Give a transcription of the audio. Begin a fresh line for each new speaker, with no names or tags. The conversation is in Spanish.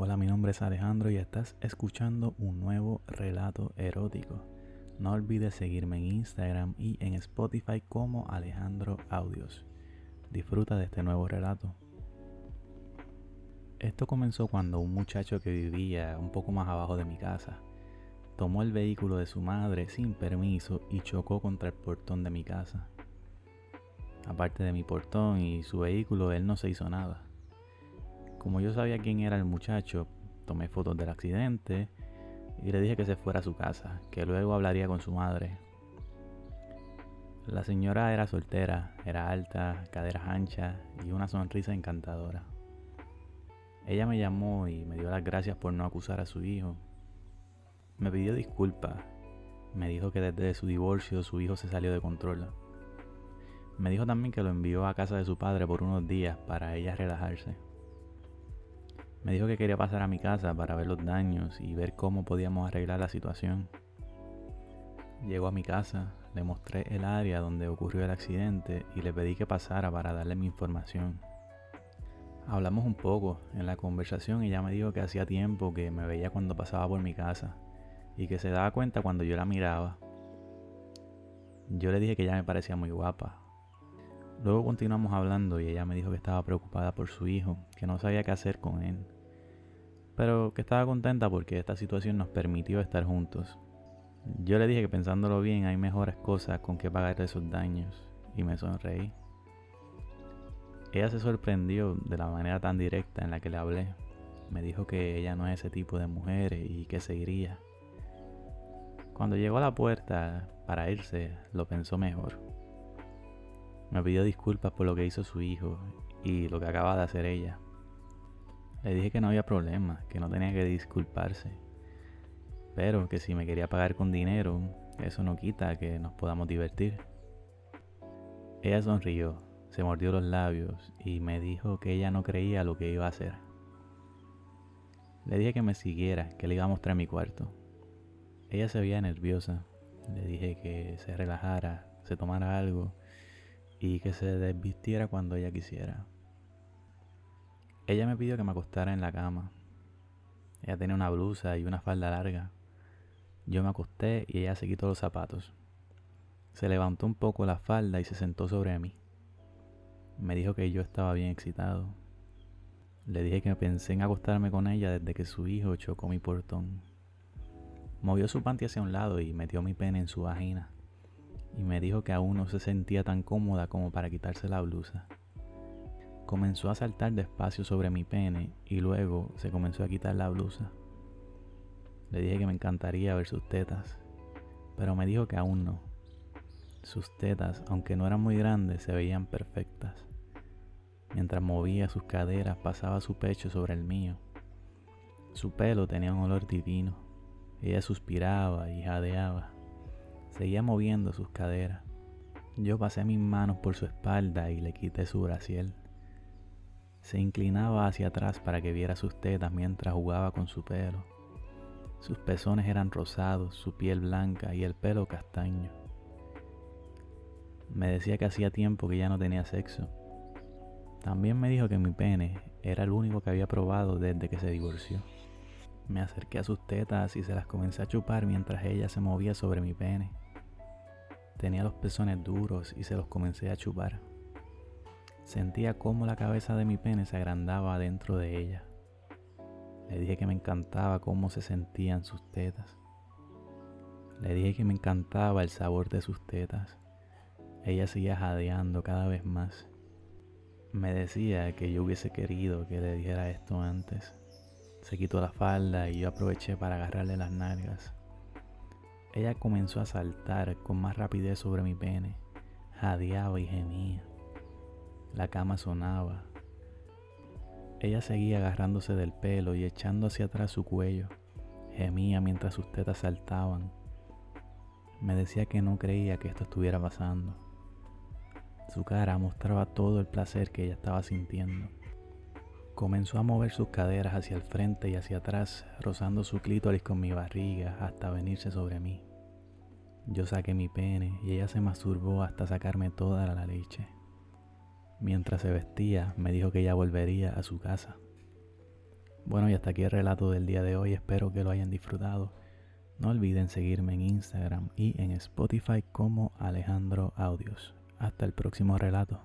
Hola, mi nombre es Alejandro y estás escuchando un nuevo relato erótico. No olvides seguirme en Instagram y en Spotify como Alejandro Audios. Disfruta de este nuevo relato. Esto comenzó cuando un muchacho que vivía un poco más abajo de mi casa tomó el vehículo de su madre sin permiso y chocó contra el portón de mi casa. Aparte de mi portón y su vehículo, él no se hizo nada. Como yo sabía quién era el muchacho, tomé fotos del accidente y le dije que se fuera a su casa, que luego hablaría con su madre. La señora era soltera, era alta, caderas anchas y una sonrisa encantadora. Ella me llamó y me dio las gracias por no acusar a su hijo. Me pidió disculpas. Me dijo que desde su divorcio su hijo se salió de control. Me dijo también que lo envió a casa de su padre por unos días para ella relajarse. Me dijo que quería pasar a mi casa para ver los daños y ver cómo podíamos arreglar la situación. Llegó a mi casa, le mostré el área donde ocurrió el accidente y le pedí que pasara para darle mi información. Hablamos un poco en la conversación y ella me dijo que hacía tiempo que me veía cuando pasaba por mi casa y que se daba cuenta cuando yo la miraba. Yo le dije que ella me parecía muy guapa. Luego continuamos hablando y ella me dijo que estaba preocupada por su hijo, que no sabía qué hacer con él, pero que estaba contenta porque esta situación nos permitió estar juntos. Yo le dije que pensándolo bien hay mejores cosas con que pagar esos daños y me sonreí. Ella se sorprendió de la manera tan directa en la que le hablé. Me dijo que ella no es ese tipo de mujer y que se iría. Cuando llegó a la puerta para irse, lo pensó mejor. Me pidió disculpas por lo que hizo su hijo y lo que acaba de hacer ella. Le dije que no había problema, que no tenía que disculparse, pero que si me quería pagar con dinero, eso no quita que nos podamos divertir. Ella sonrió, se mordió los labios y me dijo que ella no creía lo que iba a hacer. Le dije que me siguiera, que le iba a mostrar mi cuarto. Ella se veía nerviosa. Le dije que se relajara, se tomara algo y que se desvistiera cuando ella quisiera. Ella me pidió que me acostara en la cama. Ella tenía una blusa y una falda larga. Yo me acosté y ella se quitó los zapatos. Se levantó un poco la falda y se sentó sobre mí. Me dijo que yo estaba bien excitado. Le dije que pensé en acostarme con ella desde que su hijo chocó mi portón. Movió su panty hacia un lado y metió mi pene en su vagina. Y me dijo que aún no se sentía tan cómoda como para quitarse la blusa. Comenzó a saltar despacio sobre mi pene y luego se comenzó a quitar la blusa. Le dije que me encantaría ver sus tetas, pero me dijo que aún no. Sus tetas, aunque no eran muy grandes, se veían perfectas. Mientras movía sus caderas, pasaba su pecho sobre el mío. Su pelo tenía un olor divino. Ella suspiraba y jadeaba. Seguía moviendo sus caderas. Yo pasé mis manos por su espalda y le quité su braciel. Se inclinaba hacia atrás para que viera sus tetas mientras jugaba con su pelo. Sus pezones eran rosados, su piel blanca y el pelo castaño. Me decía que hacía tiempo que ya no tenía sexo. También me dijo que mi pene era el único que había probado desde que se divorció. Me acerqué a sus tetas y se las comencé a chupar mientras ella se movía sobre mi pene. Tenía los pezones duros y se los comencé a chupar. Sentía cómo la cabeza de mi pene se agrandaba dentro de ella. Le dije que me encantaba cómo se sentían sus tetas. Le dije que me encantaba el sabor de sus tetas. Ella seguía jadeando cada vez más. Me decía que yo hubiese querido que le dijera esto antes. Se quitó la falda y yo aproveché para agarrarle las nalgas. Ella comenzó a saltar con más rapidez sobre mi pene. Jadeaba y gemía. La cama sonaba. Ella seguía agarrándose del pelo y echando hacia atrás su cuello. Gemía mientras sus tetas saltaban. Me decía que no creía que esto estuviera pasando. Su cara mostraba todo el placer que ella estaba sintiendo. Comenzó a mover sus caderas hacia el frente y hacia atrás, rozando su clítoris con mi barriga hasta venirse sobre mí. Yo saqué mi pene y ella se masturbó hasta sacarme toda la leche. Mientras se vestía, me dijo que ella volvería a su casa. Bueno, y hasta aquí el relato del día de hoy. Espero que lo hayan disfrutado. No olviden seguirme en Instagram y en Spotify como Alejandro Audios. Hasta el próximo relato.